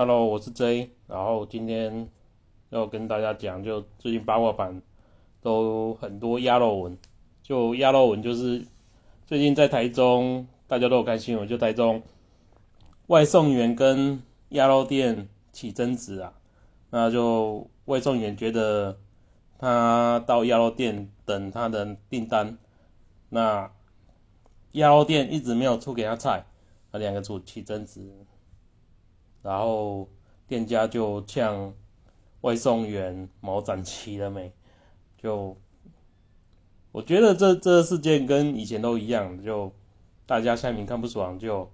Hello，我是 J，然后今天要跟大家讲，就最近八卦版都很多鸭肉文，就鸭肉文就是最近在台中，大家都有看新闻，就台中外送员跟鸭肉店起争执啊，那就外送员觉得他到鸭肉店等他的订单，那鸭肉店一直没有出给他菜，那两个组起争执。然后店家就呛外送员毛展齐了没？就我觉得这这事件跟以前都一样，就大家下面看不爽就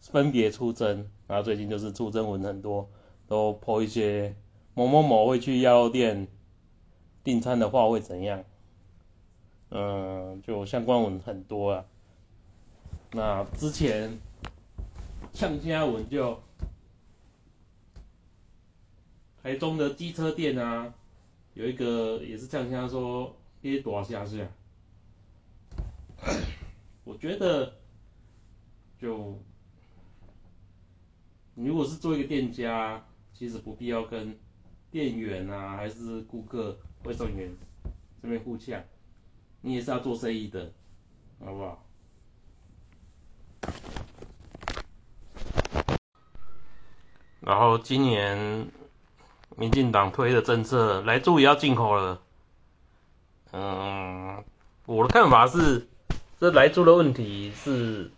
分别出征，然后最近就是出征文很多，都抛一些某某某会去药店订餐的话会怎样？嗯，就相关文很多啊。那之前呛家文就。台中的机车店啊，有一个也是这样，他说跌多下去。我觉得，就你如果是做一个店家，其实不必要跟店员啊，还是顾客、外送员这边互呛，你也是要做生意的，好不好？然后今年。民进党推的政策，来猪也要进口了。嗯，我的看法是，这来猪的问题是，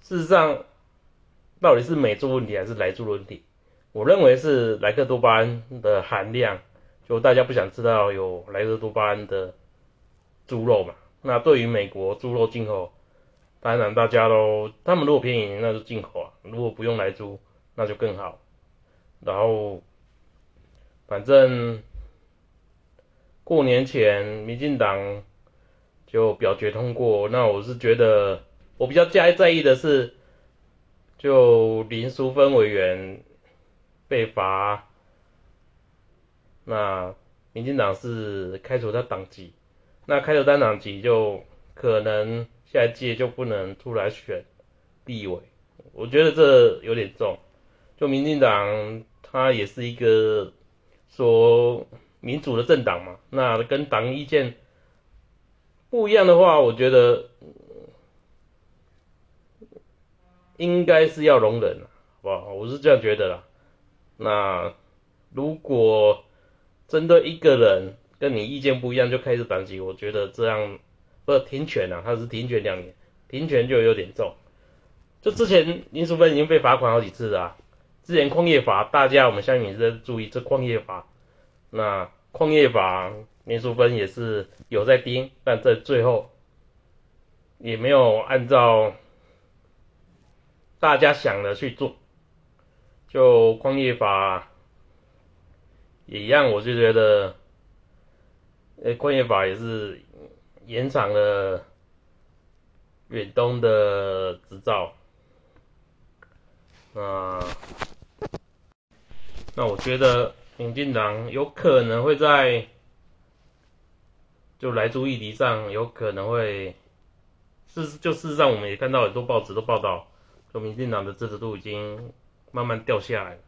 事实上，到底是美猪问题还是来猪的问题？我认为是莱克多巴胺的含量，就大家不想知道有莱克多巴胺的猪肉嘛。那对于美国猪肉进口，当然大家都，他们如果便宜那就进口啊，如果不用来猪那就更好。然后。反正过年前，民进党就表决通过。那我是觉得，我比较在在意的是，就林淑芬委员被罚，那民进党是开除他党籍，那开除他党籍就可能下一届就不能出来选立委。我觉得这有点重。就民进党，他也是一个。说民主的政党嘛，那跟党意见不一样的话，我觉得应该是要容忍，好不好？我是这样觉得啦。那如果针对一个人跟你意见不一样就开始反击，我觉得这样不是停权啊，他是停权两年，停权就有点重。就之前林淑芬已经被罚款好几次了。之前矿业法，大家我们相信也是在注意这矿业法。那矿业法林淑芬也是有在盯，但在最后也没有按照大家想的去做。就矿业法也一样，我就觉得，呃，矿业法也是延长了远东的执照。啊。那我觉得民进党有可能会在就来租议题上有可能会事就事实上我们也看到很多报纸都报道，说民进党的支持度已经慢慢掉下来了。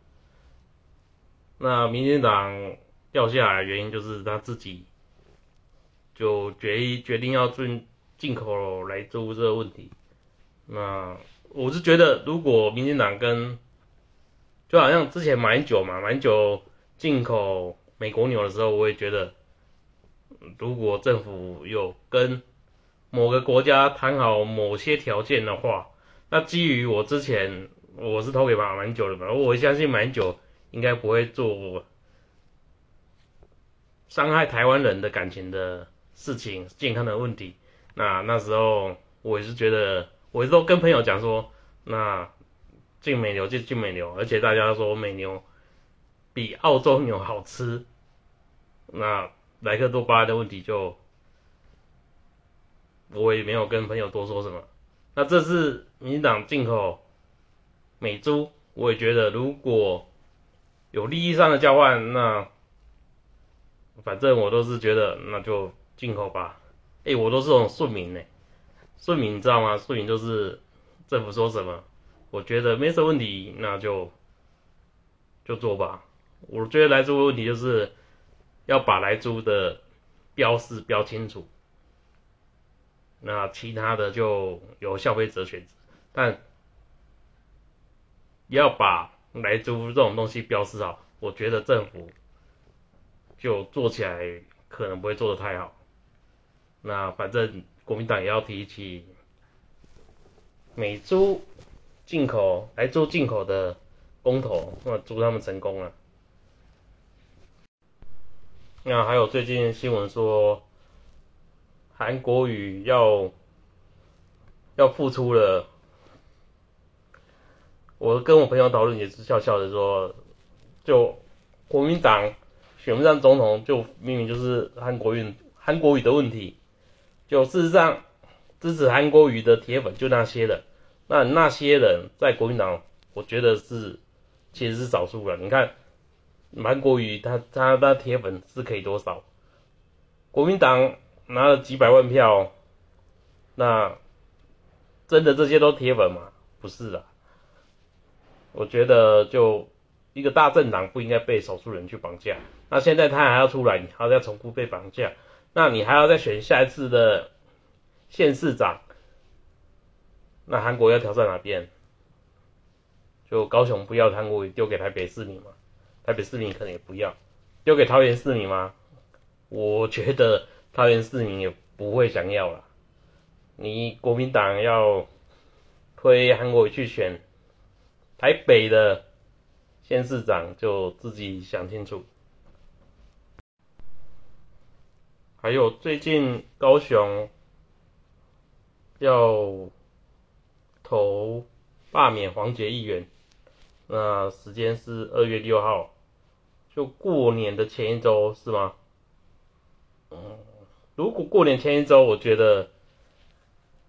那民进党掉下来原因就是他自己就决决定要进进口来租这个问题。那我是觉得如果民进党跟就好像之前买酒嘛，买酒进口美国牛的时候，我也觉得，如果政府有跟某个国家谈好某些条件的话，那基于我之前我是投给马蛮久的嘛，我相信蛮久应该不会做伤害台湾人的感情的事情、健康的问题。那那时候我也是觉得，我都跟朋友讲说，那。进美牛就进美牛，而且大家说美牛比澳洲牛好吃，那莱克多巴胺的问题就我也没有跟朋友多说什么。那这次民进党进口美猪，我也觉得如果有利益上的交换，那反正我都是觉得那就进口吧。哎，我都是种顺民呢，顺民你知道吗？顺民就是政府说什么。我觉得没什么问题，那就就做吧。我觉得来租的问题就是要把来租的标示标清楚，那其他的就由消费者选择，但要把来租这种东西标示好，我觉得政府就做起来可能不会做得太好。那反正国民党也要提起美租进口来做进口的公投，那祝他们成功了。那还有最近新闻说，韩国语要要复出了。我跟我朋友讨论也是笑笑的说，就国民党选不上总统，就明明就是韩国语韩国语的问题。就事实上，支持韩国语的铁粉就那些了，那那些人在国民党，我觉得是其实是少数了。你看韩国瑜他他他铁粉是可以多少？国民党拿了几百万票，那真的这些都铁粉吗？不是啊。我觉得就一个大政党不应该被少数人去绑架。那现在他还要出来，你还要再重复被绑架。那你还要再选下一次的县市长，那韩国要挑战哪边？就高雄不要韩国丢给台北市民嘛？台北市民可能也不要，丢给桃园市民吗？我觉得桃园市民也不会想要了。你国民党要推韩国去选台北的县市长，就自己想清楚。还有最近高雄要投罢免黄杰议员，那时间是二月六号，就过年的前一周是吗？嗯，如果过年前一周，我觉得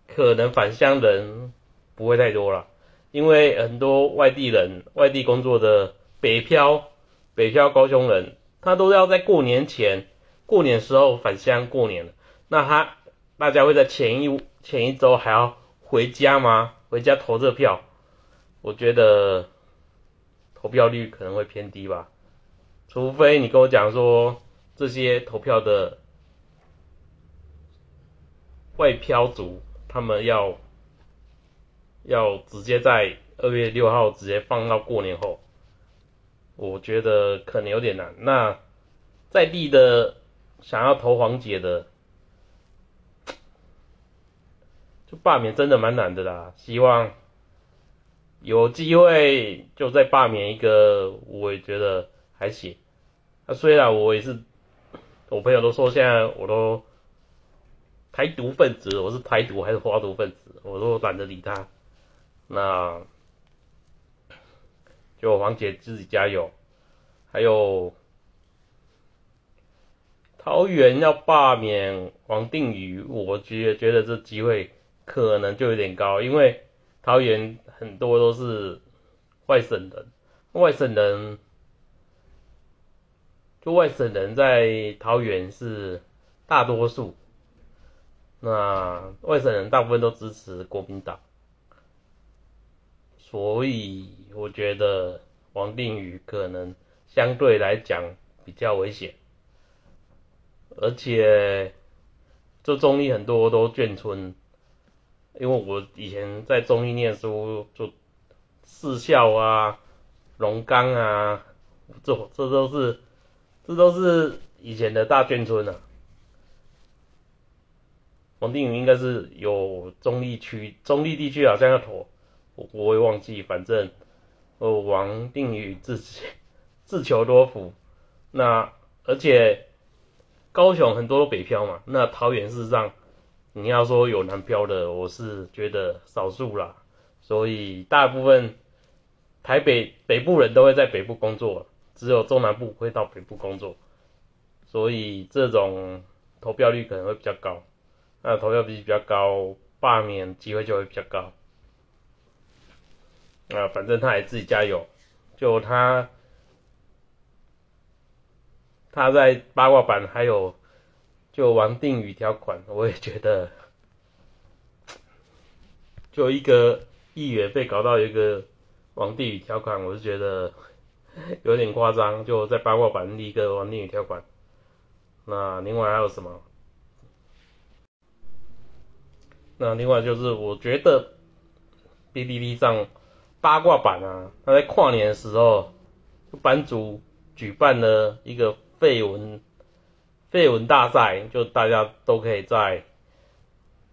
可能返乡人不会太多了，因为很多外地人、外地工作的北漂、北漂高雄人，他都要在过年前。过年时候返乡过年，那他大家会在前一前一周还要回家吗？回家投这票，我觉得投票率可能会偏低吧。除非你跟我讲说这些投票的外漂族，他们要要直接在二月六号直接放到过年后，我觉得可能有点难。那在地的。想要投黄姐的，罢免真的蛮难的啦。希望有机会就再罢免一个，我也觉得还行。那虽然我也是，我朋友都说现在我都台独分子，我是台独还是花独分子，我都懒得理他。那就黄姐自己加油，还有。桃园要罢免王定宇，我觉觉得这机会可能就有点高，因为桃园很多都是外省人，外省人就外省人在桃园是大多数，那外省人大部分都支持国民党，所以我觉得王定宇可能相对来讲比较危险。而且，这中立很多都眷村，因为我以前在中立念书，就四校啊、龙岗啊，这这都是这都是以前的大眷村啊。王定宇应该是有中立区，中立地区好像要投，我我会忘记，反正呃，王定宇自己 自求多福，那而且。高雄很多北漂嘛，那桃园事实上你要说有南漂的，我是觉得少数啦，所以大部分台北北部人都会在北部工作，只有中南部会到北部工作，所以这种投票率可能会比较高，那投票率比较高，罢免机会就会比较高，啊，反正他也自己加油，就他。他在八卦版还有就王定宇条款，我也觉得，就一个议员被搞到一个王定宇条款，我是觉得有点夸张，就在八卦版立一个王定宇条款。那另外还有什么？那另外就是我觉得 B B B 上八卦版啊，他在跨年的时候，版主举办了一个绯闻绯闻大赛，就大家都可以在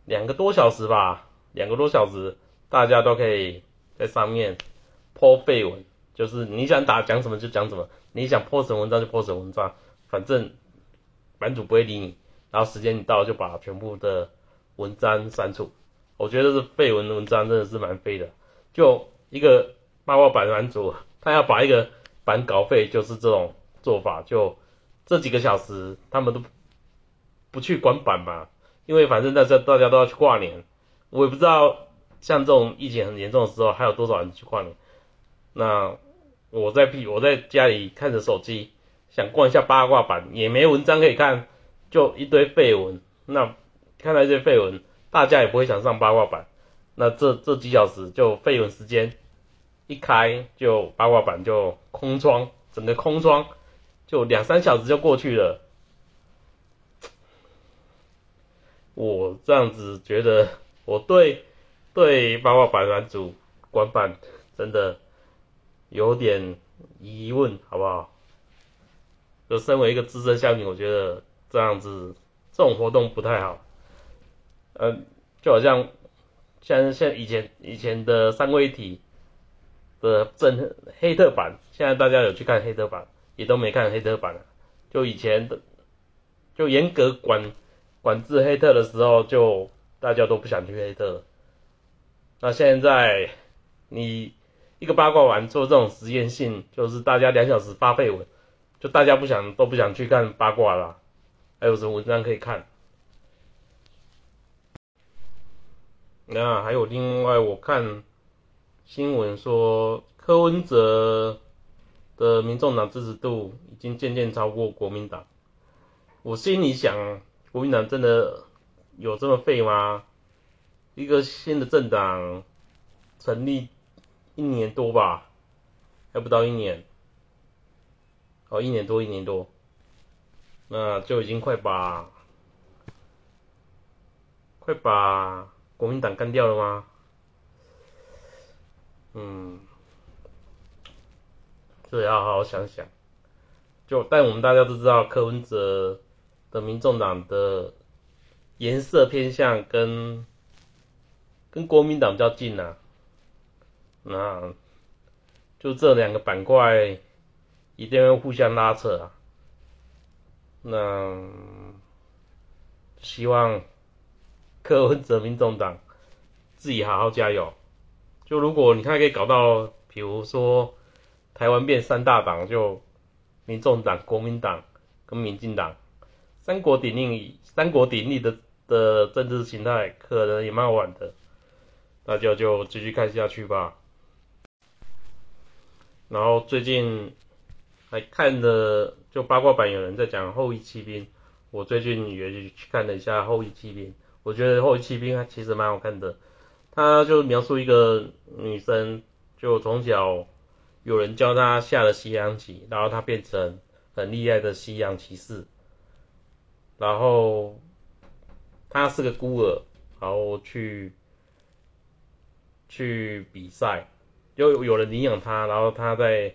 两个多小时吧，两个多小时，大家都可以在上面泼绯闻，就是你想打讲什么就讲什么，你想泼什么文章就泼什么文章，反正版主不会理你，然后时间一到就把全部的。文章删除，我觉得是废文文章真的是蛮废的。就一个八卦版版主，他要把一个版稿废，就是这种做法。就这几个小时，他们都不去管板嘛，因为反正大家大家都要去跨年。我也不知道像这种疫情很严重的时候，还有多少人去跨年。那我在屁我在家里看着手机，想逛一下八卦版，也没文章可以看，就一堆废文。那。看到一些绯闻，大家也不会想上八卦版。那这这几小时就绯闻时间一开，就八卦版就空窗，整个空窗就两三小时就过去了。我这样子觉得，我对对八卦版版主官版真的有点疑问，好不好？就身为一个资深虾米，我觉得这样子这种活动不太好。嗯，就好像像像以前以前的三位一体的正黑特版，现在大家有去看黑特版，也都没看黑特版了。就以前的，就严格管管制黑特的时候，就大家都不想去黑特。那现在你一个八卦丸做这种实验性，就是大家两小时发绯闻，就大家不想都不想去看八卦了，还有什么文章可以看？那还有另外，我看新闻说，柯文哲的民众党支持度已经渐渐超过国民党。我心里想，国民党真的有这么废吗？一个新的政党成立一年多吧，还不到一年，哦，一年多，一年多，那就已经快把，快把。国民党干掉了吗？嗯，这要好好想想。就但我们大家都知道，柯文哲的民众党的颜色偏向跟跟国民党比较近啊，那就这两个板块一定会互相拉扯啊。那希望。柯文哲民众党自己好好加油。就如果你看可以搞到，比如说台湾变三大党，就民众党、国民党跟民进党三国鼎立，三国鼎立的的政治形态可能也蛮好玩的。大家就继续看下去吧。然后最近还看的就八卦版有人在讲后羿骑兵，我最近也去看了一下后羿骑兵。我觉得《后羿骑兵》其实蛮好看的，他就描述一个女生，就从小有人教他下了西洋棋，然后他变成很厉害的西洋骑士，然后他是个孤儿，然后去去比赛，又有人领养他，然后他在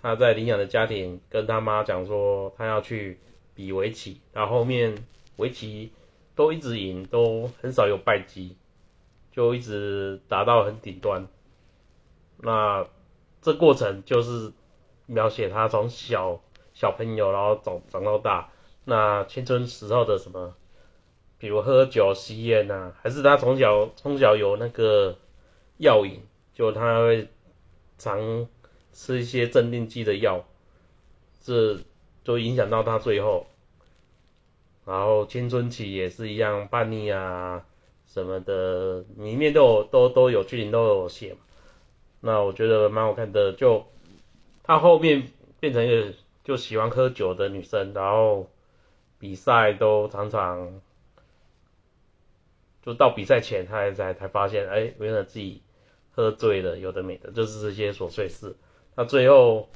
他在领养的家庭跟他妈讲说，他要去比围棋，然后后面围棋。都一直赢，都很少有败绩，就一直打到很顶端。那这过程就是描写他从小小朋友，然后长长到大，那青春时候的什么，比如喝酒吸烟呐，还是他从小从小有那个药瘾，就他会常吃一些镇定剂的药，这就影响到他最后。然后青春期也是一样叛逆啊什么的，里面都有都都有剧情都有写嘛。那我觉得蛮好看的，就他后面变成一个就喜欢喝酒的女生，然后比赛都常常就到比赛前，他才才发现，哎，原来自己喝醉了，有的没的，就是这些琐碎事。他最后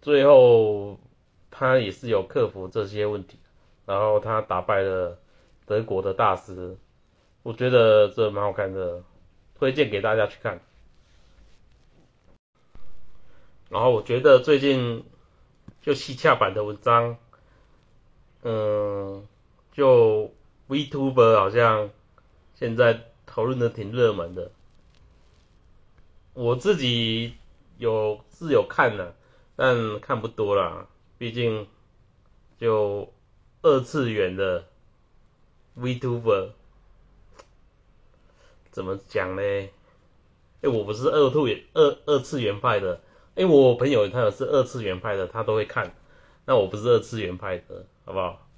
最后他也是有克服这些问题，然后他打败了德国的大师，我觉得这蛮好看的，推荐给大家去看。然后我觉得最近就西洽版的文章，嗯，就 Vtuber 好像现在讨论的挺热门的，我自己有是有看的，但看不多啦，毕竟就二次元的 Vtuber 怎么讲呢？哎，我不是二兔二二次元派的。哎，我朋友他有是二次元派的，他都会看。那我不是二次元派的，好不好？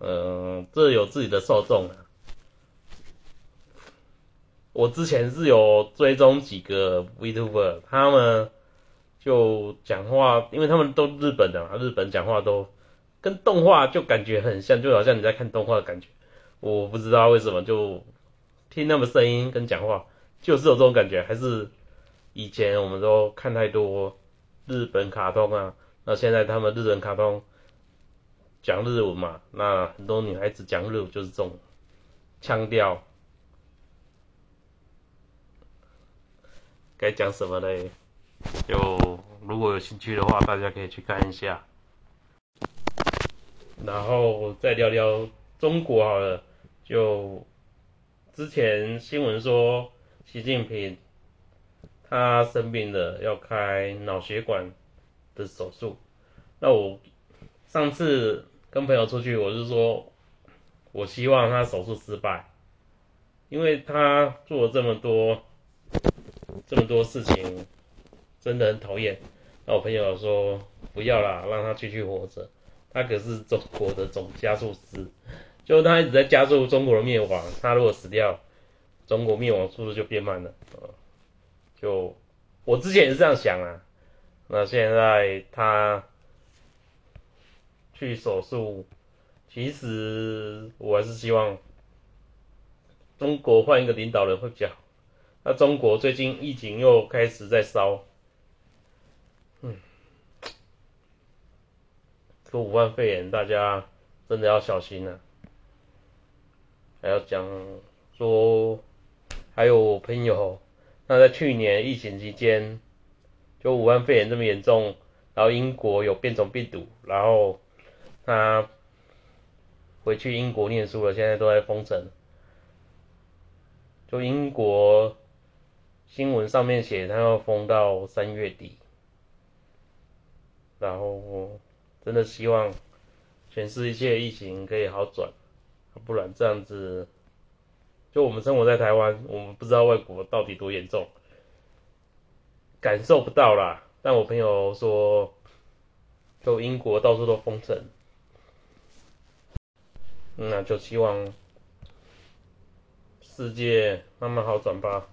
嗯，这有自己的受众啊。我之前是有追踪几个 Vtuber，他们就讲话，因为他们都日本的嘛，日本讲话都跟动画就感觉很像，就好像你在看动画的感觉。我不知道为什么，就听他们声音跟讲话，就是有这种感觉，还是。以前我们都看太多日本卡通啊，那现在他们日本卡通讲日文嘛，那很多女孩子讲日文就是这种腔调，该讲什么嘞？就如果有兴趣的话，大家可以去看一下。然后再聊聊中国好了，就之前新闻说习近平。他生病了，要开脑血管的手术。那我上次跟朋友出去，我是说，我希望他手术失败，因为他做了这么多这么多事情，真的很讨厌。那我朋友说，不要啦，让他继续活着。他可是中国的总加速师，就他一直在加速中国的灭亡。他如果死掉，中国灭亡速度就变慢了。就我之前也是这样想啊，那现在他去手术，其实我还是希望中国换一个领导人会比较好。那中国最近疫情又开始在烧，嗯，这武汉肺炎大家真的要小心了。还要讲说，还有我朋友。那在去年疫情期间，就武汉肺炎这么严重，然后英国有变种病毒，然后他回去英国念书了，现在都在封城。就英国新闻上面写，他要封到三月底，然后我真的希望全世界疫情可以好转，不然这样子。就我们生活在台湾，我们不知道外国到底多严重，感受不到啦。但我朋友说，就英国到处都封城，那就希望世界慢慢好转吧。